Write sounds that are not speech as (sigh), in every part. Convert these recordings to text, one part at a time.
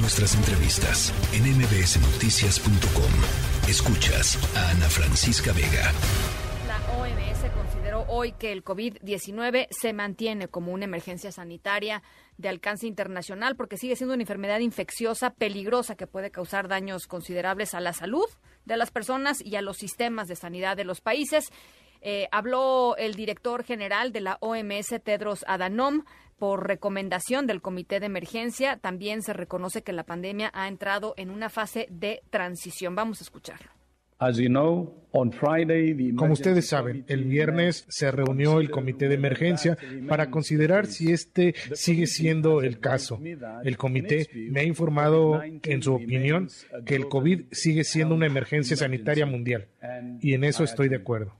Nuestras entrevistas en mbsnoticias.com. Escuchas a Ana Francisca Vega. La OMS consideró hoy que el COVID-19 se mantiene como una emergencia sanitaria de alcance internacional porque sigue siendo una enfermedad infecciosa peligrosa que puede causar daños considerables a la salud de las personas y a los sistemas de sanidad de los países. Eh, habló el director general de la OMS, Tedros Adhanom, por recomendación del Comité de Emergencia. También se reconoce que la pandemia ha entrado en una fase de transición. Vamos a escucharlo. Como ustedes saben, el viernes se reunió el comité de emergencia para considerar si este sigue siendo el caso. El comité me ha informado, en su opinión, que el COVID sigue siendo una emergencia sanitaria mundial y en eso estoy de acuerdo.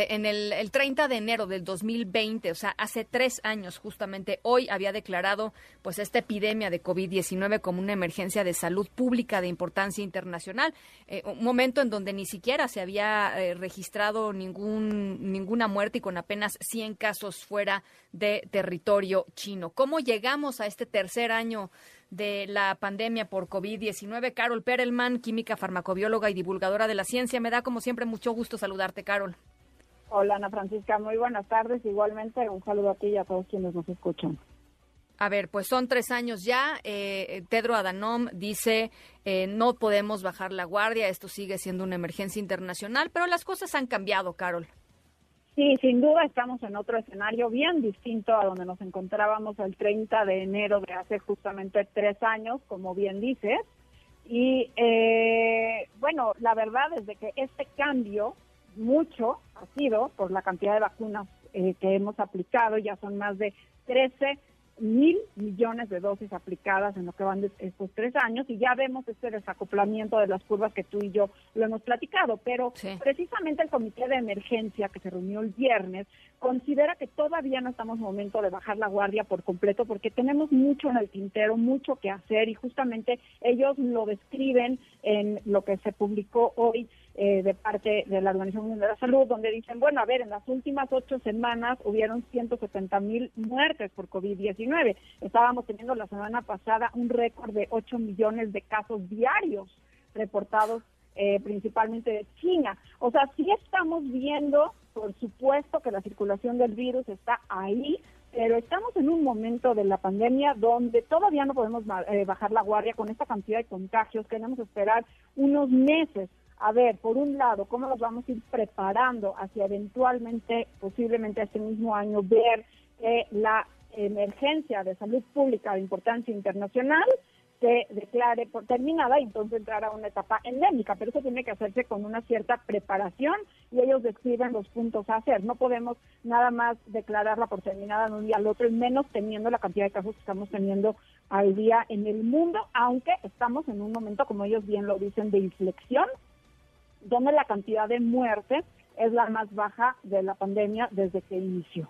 En el, 30 de enero del 2020, o sea, hace tres años justamente, hoy había declarado pues esta epidemia de COVID-19 como una emergencia de salud pública de importancia internacional, eh, un momento en donde ni siquiera se había eh, registrado ningún, ninguna muerte y con apenas 100 casos fuera de territorio chino. ¿Cómo llegamos a este tercer año de la pandemia por COVID-19? Carol Perelman, química farmacobióloga y divulgadora de la ciencia, me da como siempre mucho gusto saludarte, Carol. Hola Ana Francisca, muy buenas tardes. Igualmente un saludo a ti y a todos quienes nos escuchan. A ver, pues son tres años ya. Eh, Tedro Adhanom dice eh, no podemos bajar la guardia. Esto sigue siendo una emergencia internacional, pero las cosas han cambiado, Carol. Sí, sin duda estamos en otro escenario bien distinto a donde nos encontrábamos el 30 de enero de hace justamente tres años, como bien dices. Y eh, bueno, la verdad es de que este cambio mucho ha sido por la cantidad de vacunas eh, que hemos aplicado, ya son más de 13 mil millones de dosis aplicadas en lo que van de estos tres años y ya vemos este desacoplamiento de las curvas que tú y yo lo hemos platicado, pero precisamente el comité de emergencia que se reunió el viernes considera que todavía no estamos en momento de bajar la guardia por completo porque tenemos mucho en el tintero, mucho que hacer y justamente ellos lo describen en lo que se publicó hoy eh, de parte de la Organización Mundial de la Salud, donde dicen, bueno, a ver, en las últimas ocho semanas hubieron 170 mil muertes por COVID-19. Estábamos teniendo la semana pasada un récord de 8 millones de casos diarios reportados eh, principalmente de China. O sea, sí estamos viendo, por supuesto, que la circulación del virus está ahí, pero estamos en un momento de la pandemia donde todavía no podemos eh, bajar la guardia con esta cantidad de contagios. Queremos esperar unos meses a ver, por un lado, cómo nos vamos a ir preparando hacia eventualmente, posiblemente este mismo año, ver que la emergencia de salud pública de importancia internacional se declare por terminada y entonces entrar a una etapa endémica, pero eso tiene que hacerse con una cierta preparación y ellos describen los puntos a hacer. No podemos nada más declararla por terminada de un día al otro y menos teniendo la cantidad de casos que estamos teniendo al día en el mundo, aunque estamos en un momento, como ellos bien lo dicen, de inflexión donde la cantidad de muertes es la más baja de la pandemia desde que inició.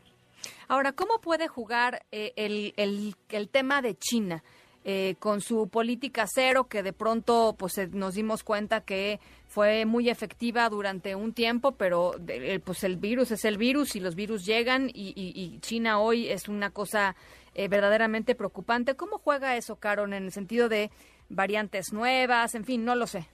Ahora, ¿cómo puede jugar eh, el, el, tema de China? Eh, con su política cero que de pronto pues eh, nos dimos cuenta que fue muy efectiva durante un tiempo pero pues el virus es el virus y los virus llegan y, China hoy es una cosa verdaderamente preocupante cómo juega eso Caron en el sentido de variantes nuevas en fin no lo sé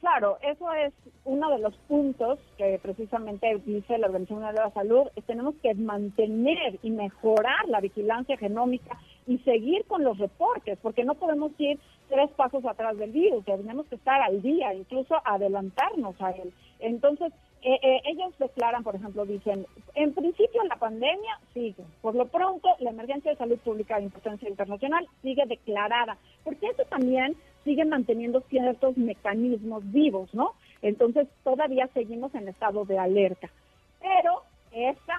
Claro, eso es uno de los puntos que precisamente dice la Organización Mundial de la Salud, tenemos que mantener y mejorar la vigilancia genómica y seguir con los reportes, porque no podemos ir tres pasos atrás del virus, tenemos que estar al día, incluso adelantarnos a él. Entonces, eh, eh, ellos declaran, por ejemplo, dicen, en principio la pandemia sigue, por lo pronto la emergencia de salud pública de importancia internacional sigue declarada, porque eso también sigue manteniendo ciertos mecanismos vivos, ¿no? Entonces todavía seguimos en estado de alerta. Pero este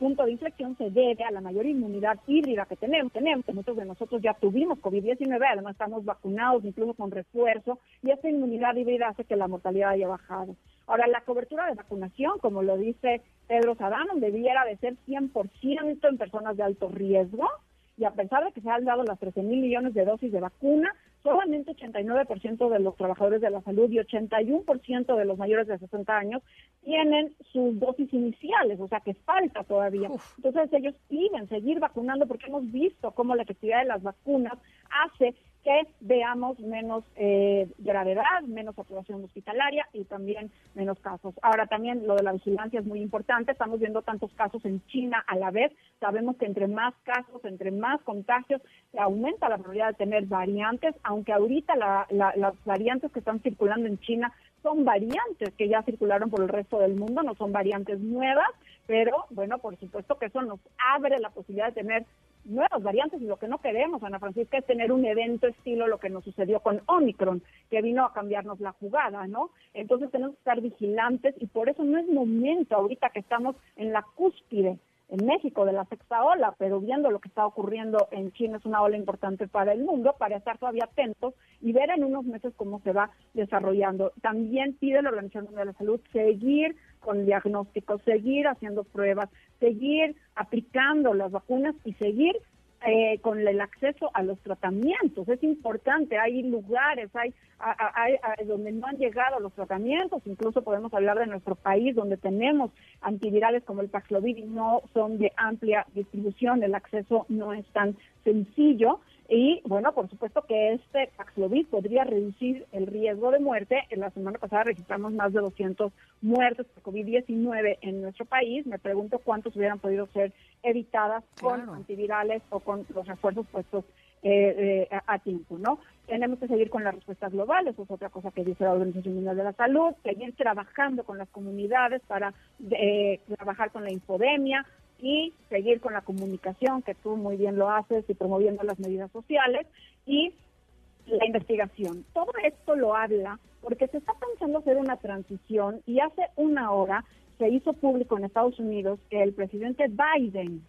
punto de inflexión se debe a la mayor inmunidad híbrida que tenemos. Tenemos, muchos de nosotros ya tuvimos COVID-19, además estamos vacunados incluso con refuerzo, y esta inmunidad híbrida hace que la mortalidad haya bajado. Ahora, la cobertura de vacunación, como lo dice Pedro Sadano, debiera de ser 100% en personas de alto riesgo, y a pesar de que se han dado las 13 mil millones de dosis de vacuna, solamente 89% de los trabajadores de la salud y 81% de los mayores de 60 años tienen sus dosis iniciales, o sea que falta todavía. Entonces ellos piden seguir vacunando porque hemos visto cómo la efectividad de las vacunas hace que veamos menos eh, gravedad, menos saturación hospitalaria y también menos casos. Ahora también lo de la vigilancia es muy importante. Estamos viendo tantos casos en China a la vez. Sabemos que entre más casos, entre más contagios, aumenta la probabilidad de tener variantes, aunque ahorita las variantes que están circulando en China son variantes que ya circularon por el resto del mundo, no son variantes nuevas, pero bueno, por supuesto que eso nos abre la posibilidad de tener nuevas variantes y lo que no queremos, Ana Francisca, es tener un evento estilo lo que nos sucedió con Omicron, que vino a cambiarnos la jugada, ¿no? Entonces tenemos que estar vigilantes y por eso no es momento ahorita que estamos en la cúspide en México de la sexta ola, pero viendo lo que está ocurriendo en China es una ola importante para el mundo, para estar todavía atentos y ver en unos meses cómo se va desarrollando. También pide la Organización Mundial de la Salud seguir con diagnósticos, seguir haciendo pruebas, seguir aplicando las vacunas y seguir eh, con el acceso a los tratamientos. Es importante, hay lugares, hay, donde no han llegado los tratamientos, incluso podemos hablar de nuestro país donde tenemos antivirales como el Paxlovid y no son de amplia distribución, el acceso no es tan sencillo. Y bueno, por supuesto que este Paxlovid podría reducir el riesgo de muerte. En la semana pasada registramos más de 200 muertes por COVID-19 en nuestro país. Me pregunto cuántos hubieran podido ser evitadas con antivirales o con los refuerzos puestos eh, eh, a, tiempo, ¿no? Tenemos que seguir con las respuestas globales, eso es otra cosa que dice la Organización Mundial de la Salud, seguir trabajando con las comunidades para eh, trabajar con la infodemia, y seguir con la comunicación, que tú muy bien lo haces, y promoviendo las medidas sociales, y la investigación. Todo esto lo habla porque se está pensando hacer una transición y hace una hora se hizo público en Estados Unidos que el presidente Biden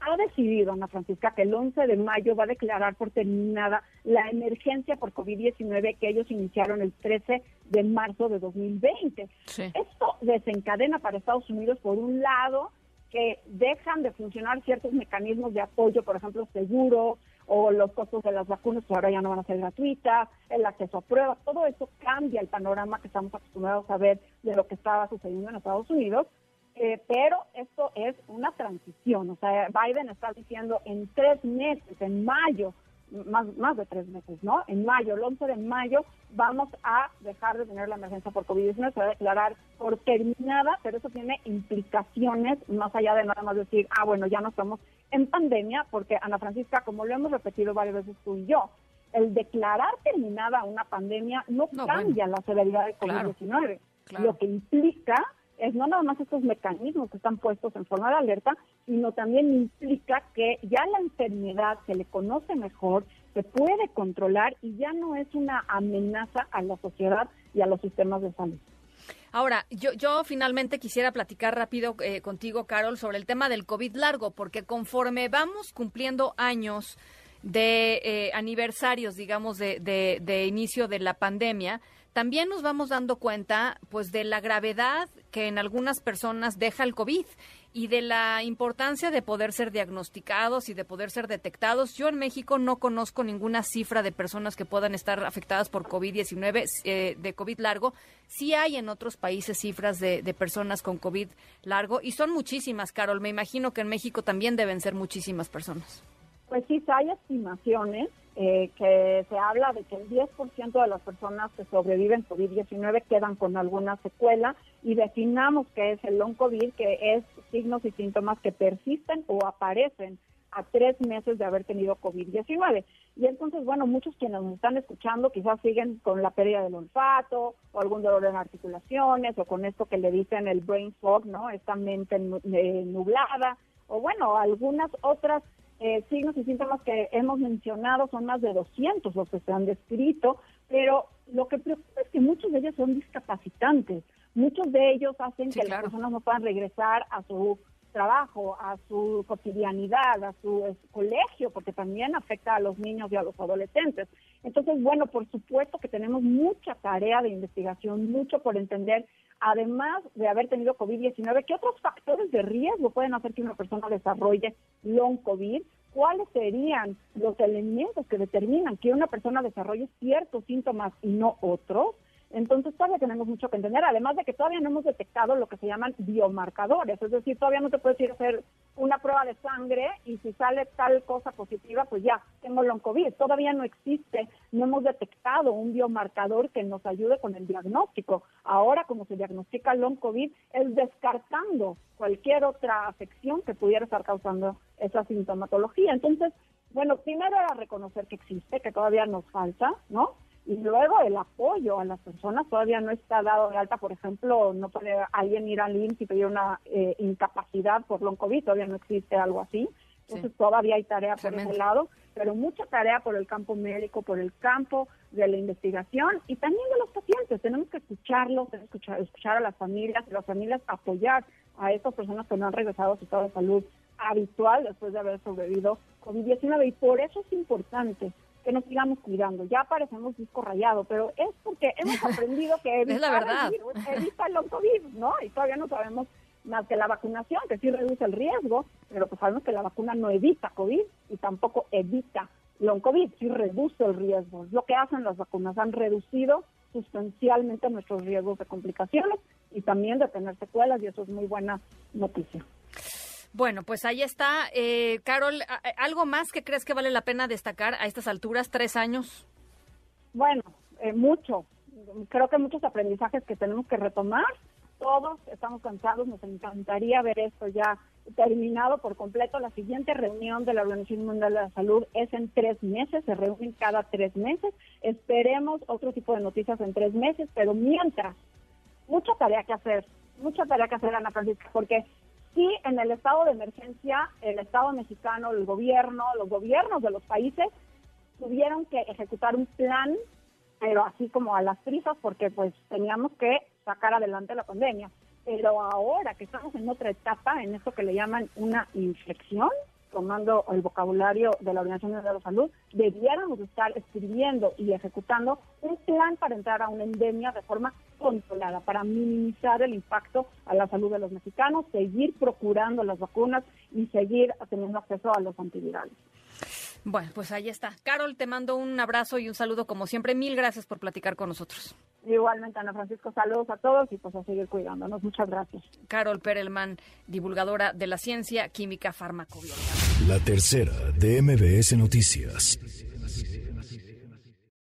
ha decidido, Ana Francisca, que el 11 de mayo va a declarar por terminada la emergencia por COVID-19 que ellos iniciaron el 13 de marzo de 2020. Esto desencadena para Estados Unidos, por un lado, que dejan de funcionar ciertos mecanismos de apoyo, por ejemplo, seguro o los costos de las vacunas que ahora ya no van a ser gratuitas, el acceso a pruebas, todo eso cambia el panorama que estamos acostumbrados a ver de lo que estaba sucediendo en Estados Unidos, eh, pero esto es una transición, o sea, Biden está diciendo en tres meses, en mayo, más, más de tres meses, ¿no? En mayo, el 11 de mayo, vamos a dejar de tener la emergencia por COVID-19, se va a declarar por terminada, pero eso tiene implicaciones más allá de nada más decir, ah, bueno, ya no estamos en pandemia, porque Ana Francisca, como lo hemos repetido varias veces tú y yo, el declarar terminada una pandemia no, cambia la severidad de COVID-19. Lo que implica es no nada más estos mecanismos que están puestos en forma de alerta, sino también implica que ya la enfermedad se le conoce mejor, se puede controlar y ya no es una amenaza a la sociedad y a los sistemas de salud. Ahora, yo, yo finalmente quisiera platicar rápido eh, contigo, Carol, sobre el tema del COVID largo, porque conforme vamos cumpliendo años de eh, aniversarios, digamos, de, de, de inicio de la pandemia, también nos vamos dando cuenta pues de la gravedad que en algunas personas deja el COVID y de la importancia de poder ser diagnosticados y de poder ser detectados. Yo en México no conozco ninguna cifra de personas que puedan estar afectadas por COVID-19, eh, de COVID largo. Sí hay en otros países cifras de, de personas con COVID largo y son muchísimas, Carol. Me imagino que en México también deben ser muchísimas personas. Pues sí, hay estimaciones eh, que se habla de que el 10% de las personas que sobreviven COVID-19 quedan con alguna secuela y definamos que es el long COVID, que es signos y síntomas que persisten o aparecen a tres meses de haber tenido COVID-19. Y entonces, bueno, muchos quienes nos están escuchando quizás siguen con la pérdida del olfato o algún dolor en articulaciones o con esto que le dicen el brain fog, ¿no? Esta mente eh, nublada o bueno, algunas otras eh, signos y síntomas que hemos mencionado son más de 200 los que se han descrito, pero lo que preocupa es que muchos de ellos son discapacitantes. Muchos de ellos hacen que las personas no puedan regresar a su trabajo, a su cotidianidad, a su colegio, porque también afecta a los niños y a los adolescentes. Entonces, bueno, por supuesto que tenemos mucha tarea de investigación, mucho por entender además de haber tenido COVID-19, ¿qué otros factores de riesgo pueden hacer que una persona desarrolle long COVID? cuáles serían los elementos que determinan que una persona desarrolle ciertos síntomas y no otros, entonces todavía tenemos mucho que entender, además de que todavía no hemos detectado lo que se llaman biomarcadores, es decir, todavía no te puedes ir a hacer una prueba de sangre y si sale tal cosa positiva, pues ya, tengo long COVID. Todavía no existe, no hemos detectado un biomarcador que nos ayude con el diagnóstico. Ahora, como se diagnostica long COVID, es descartando cualquier otra afección que pudiera estar causando esa sintomatología. Entonces, bueno, primero era reconocer que existe, que todavía nos falta, ¿no? Y luego el apoyo a las personas todavía no está dado de alta, por ejemplo, no puede alguien ir al IMSS y pedir una eh, incapacidad por long COVID, todavía no existe algo así. Entonces todavía hay tarea por ese lado, pero mucha tarea por el campo médico, por el campo de la investigación y también de los pacientes. Tenemos que escucharlos, tenemos que escuchar, escuchar a las familias, y las familias apoyar a estas personas que no han regresado a su estado de salud habitual después de haber sobrevivido COVID-19 y por eso es importante que nos sigamos cuidando. Ya parecemos disco rayado, pero es porque hemos (laughs) aprendido que es verdad. el virus evita el COVID, ¿no? Y todavía no sabemos más que la vacunación, que sí reduce el riesgo, pero pues sabemos que la vacuna no evita COVID y tampoco evita long COVID, sí reduce el riesgo. lo que hacen las vacunas, han reducido sustancialmente nuestros riesgos de complicaciones y también de tener secuelas y eso es muy buena noticia. Bueno, pues ahí está. Eh, Carol, ¿algo más que crees que vale la pena destacar a estas alturas, tres años? Bueno, eh, mucho. Creo que muchos aprendizajes que tenemos que retomar. Todos estamos cansados, nos encantaría ver esto ya terminado por completo. La siguiente reunión de la Organización Mundial de la Salud es en tres meses, se reúnen cada tres meses. Esperemos otro tipo de noticias en tres meses, pero mientras, mucha tarea que hacer, mucha tarea que hacer, Ana Francisca, porque Sí, en el estado de emergencia, el Estado mexicano, el gobierno, los gobiernos de los países tuvieron que ejecutar un plan, pero así como a las prisas, porque pues teníamos que sacar adelante la pandemia. Pero ahora que estamos en otra etapa, en esto que le llaman una inflexión, tomando el vocabulario de la Organización Mundial de la Salud, debiéramos estar escribiendo y ejecutando un plan para entrar a una endemia de forma controlada, para minimizar el impacto a la salud de los mexicanos, seguir procurando las vacunas y seguir teniendo acceso a los antivirales. Bueno, pues ahí está. Carol, te mando un abrazo y un saludo como siempre. Mil gracias por platicar con nosotros. Igualmente, Ana Francisco, saludos a todos y pues a seguir cuidándonos. Muchas gracias. Carol Perelman, divulgadora de la ciencia química farmacobiológica. La tercera de MBS Noticias.